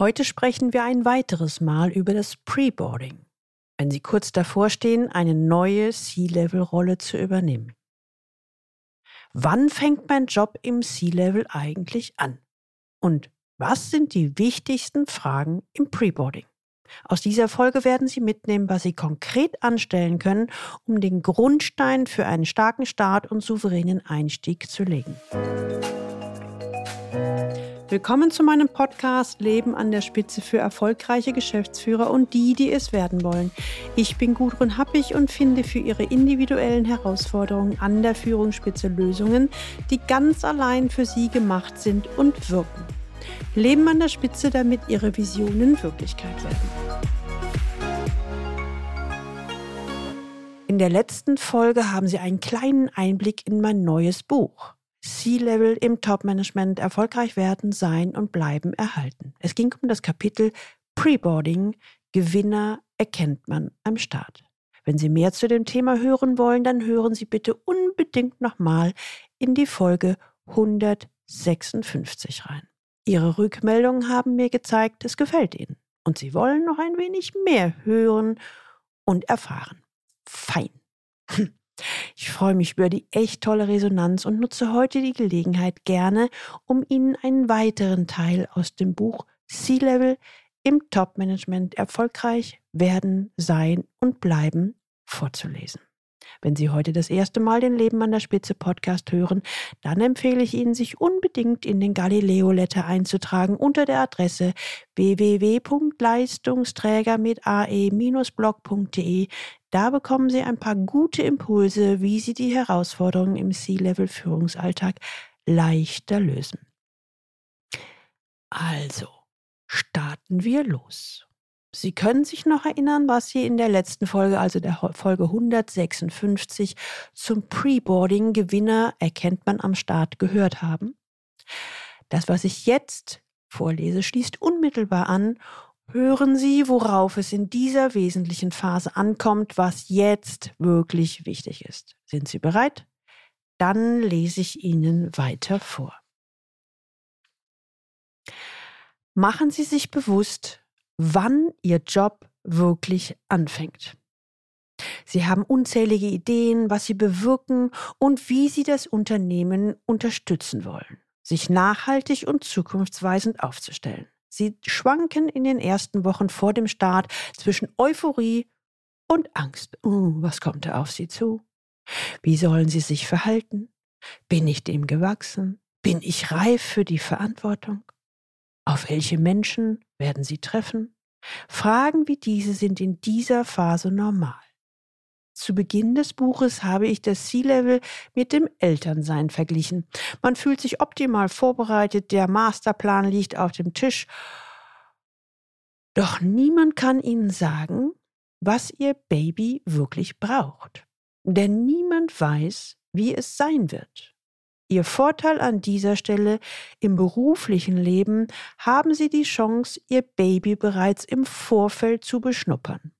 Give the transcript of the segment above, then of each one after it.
Heute sprechen wir ein weiteres Mal über das Preboarding, wenn Sie kurz davor stehen, eine neue C-Level-Rolle zu übernehmen. Wann fängt mein Job im C-Level eigentlich an? Und was sind die wichtigsten Fragen im Preboarding? Aus dieser Folge werden Sie mitnehmen, was Sie konkret anstellen können, um den Grundstein für einen starken Start und souveränen Einstieg zu legen. Willkommen zu meinem Podcast Leben an der Spitze für erfolgreiche Geschäftsführer und die, die es werden wollen. Ich bin Gudrun Happig und finde für Ihre individuellen Herausforderungen an der Führungsspitze Lösungen, die ganz allein für Sie gemacht sind und wirken. Leben an der Spitze, damit Ihre Visionen Wirklichkeit werden. In der letzten Folge haben Sie einen kleinen Einblick in mein neues Buch. C-Level im Top-Management erfolgreich werden, sein und bleiben erhalten. Es ging um das Kapitel Preboarding. Gewinner erkennt man am Start. Wenn Sie mehr zu dem Thema hören wollen, dann hören Sie bitte unbedingt nochmal in die Folge 156 rein. Ihre Rückmeldungen haben mir gezeigt, es gefällt Ihnen und Sie wollen noch ein wenig mehr hören und erfahren. Fein. Ich freue mich über die echt tolle Resonanz und nutze heute die Gelegenheit gerne, um Ihnen einen weiteren Teil aus dem Buch C-Level im Top-Management erfolgreich werden, sein und bleiben vorzulesen. Wenn Sie heute das erste Mal den Leben an der Spitze Podcast hören, dann empfehle ich Ihnen, sich unbedingt in den Galileo Letter einzutragen unter der Adresse www.leistungsträger mit ae-blog.de. Da bekommen Sie ein paar gute Impulse, wie Sie die Herausforderungen im C-Level Führungsalltag leichter lösen. Also, starten wir los. Sie können sich noch erinnern, was Sie in der letzten Folge, also der Folge 156 zum Preboarding Gewinner erkennt man am Start gehört haben. Das, was ich jetzt vorlese, schließt unmittelbar an. Hören Sie, worauf es in dieser wesentlichen Phase ankommt, was jetzt wirklich wichtig ist. Sind Sie bereit? Dann lese ich Ihnen weiter vor. Machen Sie sich bewusst, wann Ihr Job wirklich anfängt. Sie haben unzählige Ideen, was Sie bewirken und wie Sie das Unternehmen unterstützen wollen, sich nachhaltig und zukunftsweisend aufzustellen. Sie schwanken in den ersten Wochen vor dem Start zwischen Euphorie und Angst. Uh, was kommt da auf Sie zu? Wie sollen Sie sich verhalten? Bin ich dem gewachsen? Bin ich reif für die Verantwortung? Auf welche Menschen werden Sie treffen? Fragen wie diese sind in dieser Phase normal. Zu Beginn des Buches habe ich das C-Level mit dem Elternsein verglichen. Man fühlt sich optimal vorbereitet, der Masterplan liegt auf dem Tisch. Doch niemand kann Ihnen sagen, was Ihr Baby wirklich braucht. Denn niemand weiß, wie es sein wird. Ihr Vorteil an dieser Stelle im beruflichen Leben haben Sie die Chance, Ihr Baby bereits im Vorfeld zu beschnuppern.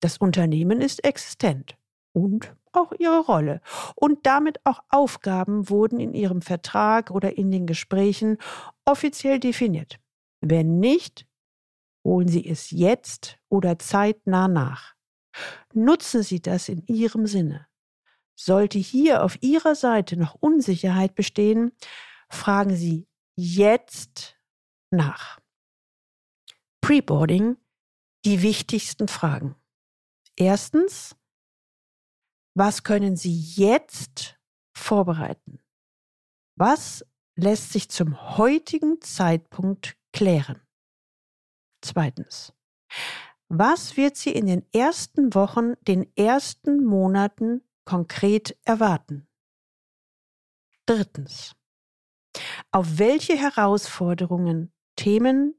Das Unternehmen ist existent und auch Ihre Rolle und damit auch Aufgaben wurden in Ihrem Vertrag oder in den Gesprächen offiziell definiert. Wenn nicht, holen Sie es jetzt oder zeitnah nach. Nutzen Sie das in Ihrem Sinne. Sollte hier auf Ihrer Seite noch Unsicherheit bestehen, fragen Sie jetzt nach. Preboarding, die wichtigsten Fragen. Erstens, was können Sie jetzt vorbereiten? Was lässt sich zum heutigen Zeitpunkt klären? Zweitens, was wird Sie in den ersten Wochen, den ersten Monaten konkret erwarten. Drittens. Auf welche Herausforderungen, Themen,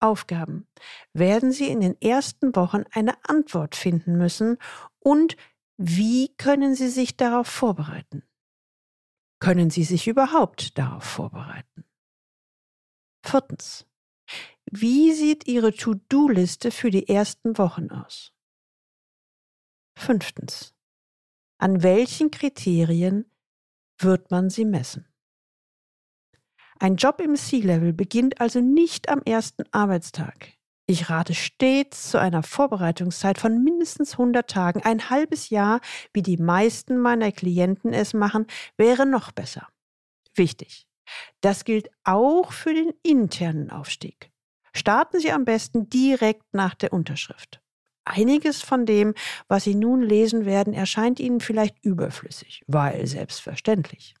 Aufgaben werden Sie in den ersten Wochen eine Antwort finden müssen und wie können Sie sich darauf vorbereiten? Können Sie sich überhaupt darauf vorbereiten? Viertens. Wie sieht Ihre To-Do-Liste für die ersten Wochen aus? Fünftens. An welchen Kriterien wird man sie messen? Ein Job im C-Level beginnt also nicht am ersten Arbeitstag. Ich rate stets zu einer Vorbereitungszeit von mindestens 100 Tagen. Ein halbes Jahr, wie die meisten meiner Klienten es machen, wäre noch besser. Wichtig. Das gilt auch für den internen Aufstieg. Starten Sie am besten direkt nach der Unterschrift. Einiges von dem, was Sie nun lesen werden, erscheint Ihnen vielleicht überflüssig, weil selbstverständlich.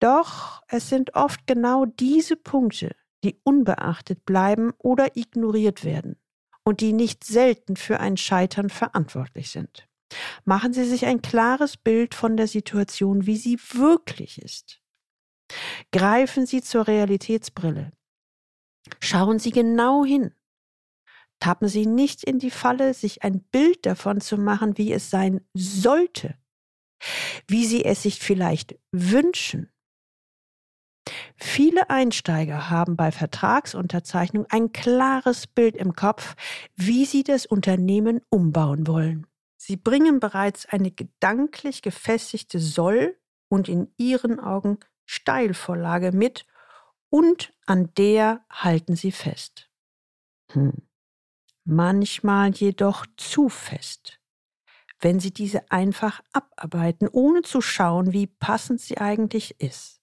Doch es sind oft genau diese Punkte, die unbeachtet bleiben oder ignoriert werden und die nicht selten für ein Scheitern verantwortlich sind. Machen Sie sich ein klares Bild von der Situation, wie sie wirklich ist. Greifen Sie zur Realitätsbrille. Schauen Sie genau hin. Tappen Sie nicht in die Falle, sich ein Bild davon zu machen, wie es sein sollte, wie Sie es sich vielleicht wünschen. Viele Einsteiger haben bei Vertragsunterzeichnung ein klares Bild im Kopf, wie sie das Unternehmen umbauen wollen. Sie bringen bereits eine gedanklich gefestigte Soll- und in ihren Augen Steilvorlage mit und an der halten sie fest. Hm. Manchmal jedoch zu fest, wenn sie diese einfach abarbeiten, ohne zu schauen, wie passend sie eigentlich ist.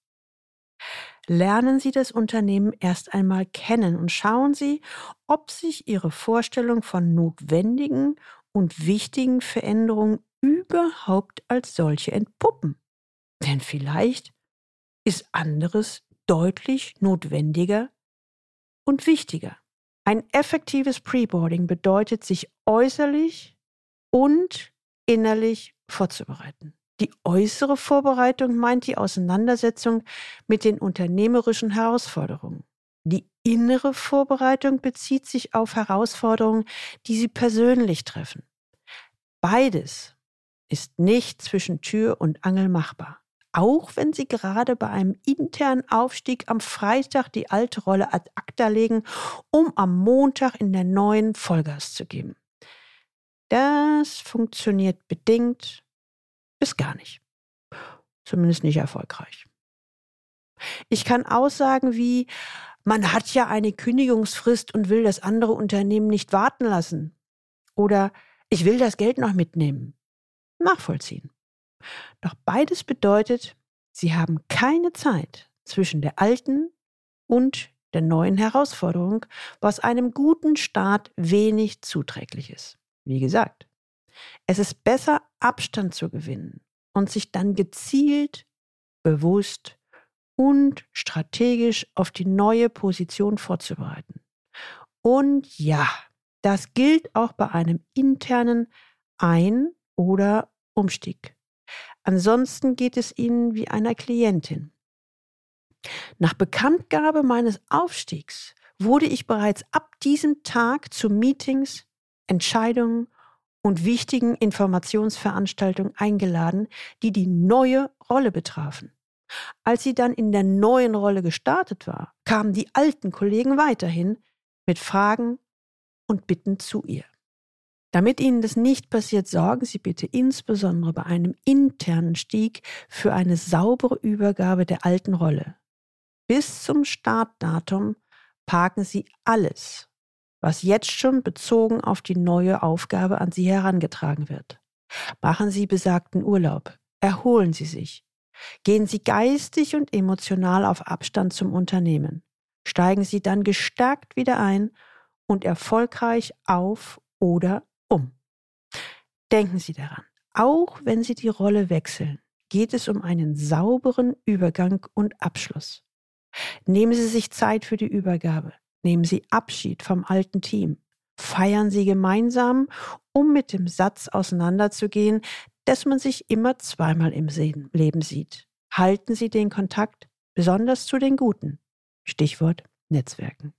Lernen Sie das Unternehmen erst einmal kennen und schauen Sie, ob sich Ihre Vorstellung von notwendigen und wichtigen Veränderungen überhaupt als solche entpuppen. Denn vielleicht ist anderes deutlich notwendiger und wichtiger. Ein effektives Preboarding bedeutet, sich äußerlich und innerlich vorzubereiten. Die äußere Vorbereitung meint die Auseinandersetzung mit den unternehmerischen Herausforderungen. Die innere Vorbereitung bezieht sich auf Herausforderungen, die Sie persönlich treffen. Beides ist nicht zwischen Tür und Angel machbar auch wenn sie gerade bei einem internen Aufstieg am Freitag die alte Rolle ad acta legen, um am Montag in der neuen Vollgas zu geben. Das funktioniert bedingt bis gar nicht. Zumindest nicht erfolgreich. Ich kann Aussagen wie, man hat ja eine Kündigungsfrist und will das andere Unternehmen nicht warten lassen. Oder ich will das Geld noch mitnehmen. Nachvollziehen. Doch beides bedeutet, sie haben keine Zeit zwischen der alten und der neuen Herausforderung, was einem guten Start wenig zuträglich ist. Wie gesagt, es ist besser, Abstand zu gewinnen und sich dann gezielt, bewusst und strategisch auf die neue Position vorzubereiten. Und ja, das gilt auch bei einem internen Ein- oder Umstieg. Ansonsten geht es Ihnen wie einer Klientin. Nach Bekanntgabe meines Aufstiegs wurde ich bereits ab diesem Tag zu Meetings, Entscheidungen und wichtigen Informationsveranstaltungen eingeladen, die die neue Rolle betrafen. Als sie dann in der neuen Rolle gestartet war, kamen die alten Kollegen weiterhin mit Fragen und Bitten zu ihr. Damit Ihnen das nicht passiert, sorgen Sie bitte insbesondere bei einem internen Stieg für eine saubere Übergabe der alten Rolle. Bis zum Startdatum parken Sie alles, was jetzt schon bezogen auf die neue Aufgabe an Sie herangetragen wird. Machen Sie besagten Urlaub, erholen Sie sich, gehen Sie geistig und emotional auf Abstand zum Unternehmen, steigen Sie dann gestärkt wieder ein und erfolgreich auf oder um. Denken Sie daran, auch wenn Sie die Rolle wechseln, geht es um einen sauberen Übergang und Abschluss. Nehmen Sie sich Zeit für die Übergabe. Nehmen Sie Abschied vom alten Team. Feiern Sie gemeinsam, um mit dem Satz auseinanderzugehen, dass man sich immer zweimal im Leben sieht. Halten Sie den Kontakt, besonders zu den Guten. Stichwort Netzwerken.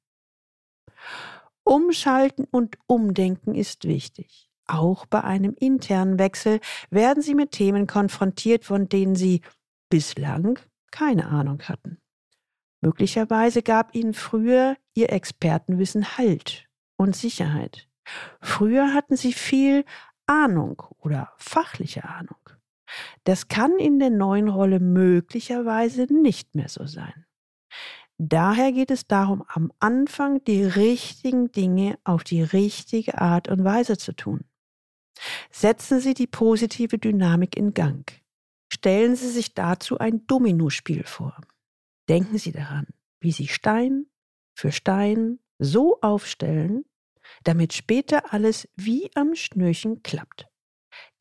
Umschalten und Umdenken ist wichtig. Auch bei einem internen Wechsel werden Sie mit Themen konfrontiert, von denen Sie bislang keine Ahnung hatten. Möglicherweise gab Ihnen früher Ihr Expertenwissen Halt und Sicherheit. Früher hatten Sie viel Ahnung oder fachliche Ahnung. Das kann in der neuen Rolle möglicherweise nicht mehr so sein. Daher geht es darum, am Anfang die richtigen Dinge auf die richtige Art und Weise zu tun. Setzen Sie die positive Dynamik in Gang. Stellen Sie sich dazu ein Dominospiel vor. Denken Sie daran, wie Sie Stein für Stein so aufstellen, damit später alles wie am Schnürchen klappt.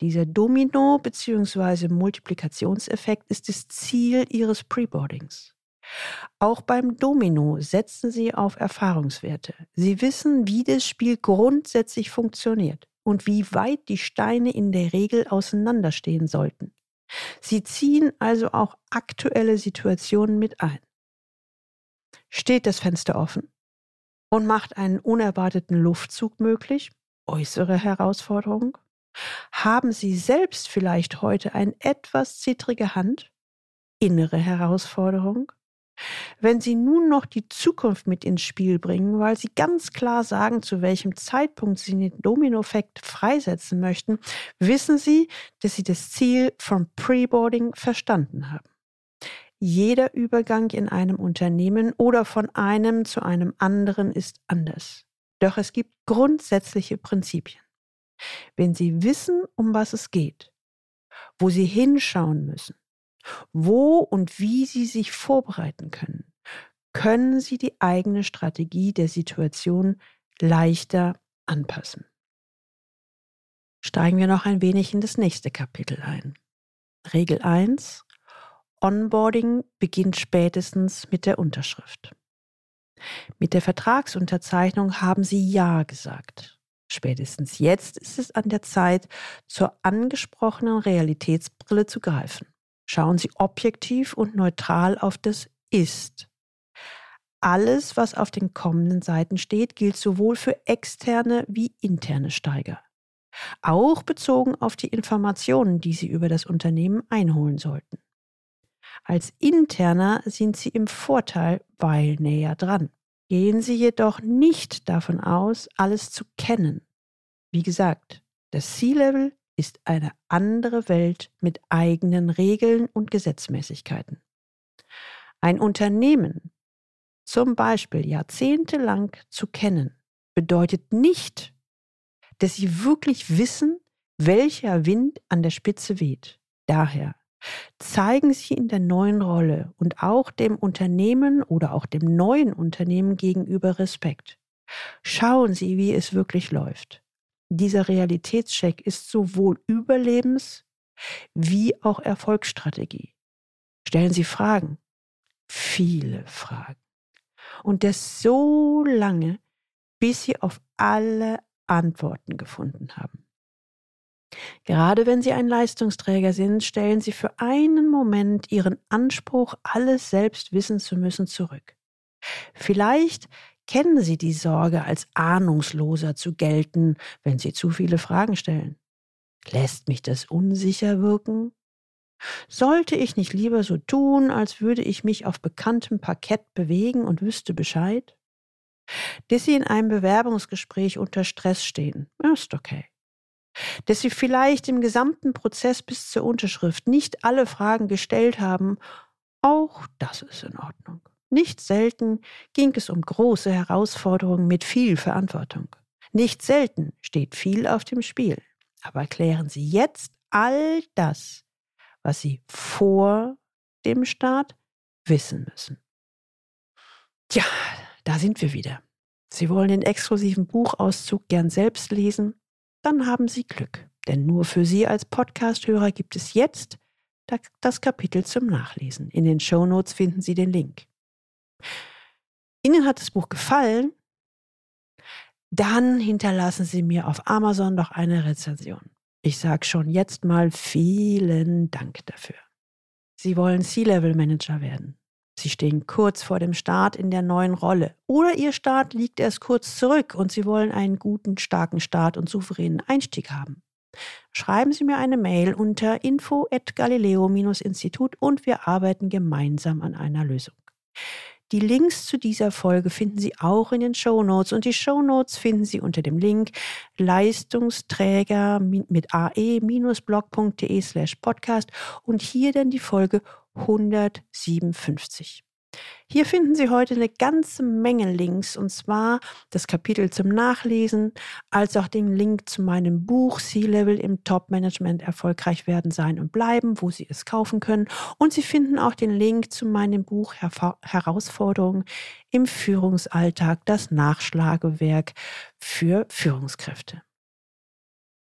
Dieser Domino- bzw. Multiplikationseffekt ist das Ziel Ihres Preboardings. Auch beim Domino setzen Sie auf Erfahrungswerte. Sie wissen, wie das Spiel grundsätzlich funktioniert und wie weit die Steine in der Regel auseinanderstehen sollten. Sie ziehen also auch aktuelle Situationen mit ein. Steht das Fenster offen und macht einen unerwarteten Luftzug möglich, äußere Herausforderung? Haben Sie selbst vielleicht heute eine etwas zittrige Hand, innere Herausforderung? Wenn Sie nun noch die Zukunft mit ins Spiel bringen, weil Sie ganz klar sagen, zu welchem Zeitpunkt Sie den Dominoeffekt freisetzen möchten, wissen Sie, dass Sie das Ziel vom Preboarding verstanden haben. Jeder Übergang in einem Unternehmen oder von einem zu einem anderen ist anders. Doch es gibt grundsätzliche Prinzipien. Wenn Sie wissen, um was es geht, wo Sie hinschauen müssen, wo und wie Sie sich vorbereiten können, können Sie die eigene Strategie der Situation leichter anpassen. Steigen wir noch ein wenig in das nächste Kapitel ein. Regel 1. Onboarding beginnt spätestens mit der Unterschrift. Mit der Vertragsunterzeichnung haben Sie Ja gesagt. Spätestens jetzt ist es an der Zeit, zur angesprochenen Realitätsbrille zu greifen. Schauen Sie objektiv und neutral auf das Ist. Alles, was auf den kommenden Seiten steht, gilt sowohl für externe wie interne Steiger. Auch bezogen auf die Informationen, die Sie über das Unternehmen einholen sollten. Als Interner sind Sie im Vorteil, weil näher dran. Gehen Sie jedoch nicht davon aus, alles zu kennen. Wie gesagt, das C-Level ist eine andere Welt mit eigenen Regeln und Gesetzmäßigkeiten. Ein Unternehmen zum Beispiel jahrzehntelang zu kennen, bedeutet nicht, dass sie wirklich wissen, welcher Wind an der Spitze weht. Daher zeigen Sie in der neuen Rolle und auch dem Unternehmen oder auch dem neuen Unternehmen gegenüber Respekt. Schauen Sie, wie es wirklich läuft dieser Realitätscheck ist sowohl Überlebens- wie auch Erfolgsstrategie. Stellen Sie Fragen, viele Fragen. Und das so lange, bis Sie auf alle Antworten gefunden haben. Gerade wenn Sie ein Leistungsträger sind, stellen Sie für einen Moment Ihren Anspruch, alles selbst wissen zu müssen, zurück. Vielleicht kennen Sie die Sorge, als ahnungsloser zu gelten, wenn Sie zu viele Fragen stellen? Lässt mich das unsicher wirken? Sollte ich nicht lieber so tun, als würde ich mich auf bekanntem Parkett bewegen und wüsste Bescheid? Dass Sie in einem Bewerbungsgespräch unter Stress stehen, ist okay. Dass Sie vielleicht im gesamten Prozess bis zur Unterschrift nicht alle Fragen gestellt haben, auch das ist in Ordnung. Nicht selten ging es um große Herausforderungen mit viel Verantwortung. Nicht selten steht viel auf dem Spiel. Aber klären Sie jetzt all das, was Sie vor dem Start wissen müssen. Tja, da sind wir wieder. Sie wollen den exklusiven Buchauszug gern selbst lesen? Dann haben Sie Glück. Denn nur für Sie als Podcasthörer gibt es jetzt das Kapitel zum Nachlesen. In den Show Notes finden Sie den Link. Ihnen hat das Buch gefallen? Dann hinterlassen Sie mir auf Amazon doch eine Rezension. Ich sage schon jetzt mal vielen Dank dafür. Sie wollen C-Level Manager werden. Sie stehen kurz vor dem Start in der neuen Rolle. Oder Ihr Start liegt erst kurz zurück und Sie wollen einen guten, starken Start und souveränen Einstieg haben. Schreiben Sie mir eine Mail unter info at galileo-institut und wir arbeiten gemeinsam an einer Lösung. Die Links zu dieser Folge finden Sie auch in den Show Notes und die Show Notes finden Sie unter dem Link Leistungsträger mit ae-blog.de slash podcast und hier dann die Folge 157. Hier finden Sie heute eine ganze Menge Links und zwar das Kapitel zum Nachlesen, als auch den Link zu meinem Buch C-Level im Top-Management erfolgreich werden, sein und bleiben, wo Sie es kaufen können. Und Sie finden auch den Link zu meinem Buch Her Herausforderungen im Führungsalltag, das Nachschlagewerk für Führungskräfte.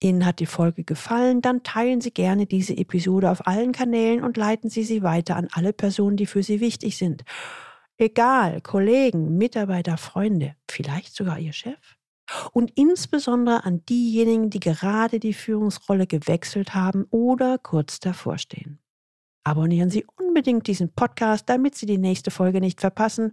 Ihnen hat die Folge gefallen, dann teilen Sie gerne diese Episode auf allen Kanälen und leiten Sie sie weiter an alle Personen, die für Sie wichtig sind. Egal, Kollegen, Mitarbeiter, Freunde, vielleicht sogar Ihr Chef. Und insbesondere an diejenigen, die gerade die Führungsrolle gewechselt haben oder kurz davor stehen. Abonnieren Sie unbedingt diesen Podcast, damit Sie die nächste Folge nicht verpassen.